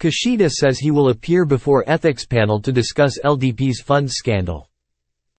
Kishida says he will appear before ethics panel to discuss LDP's funds scandal.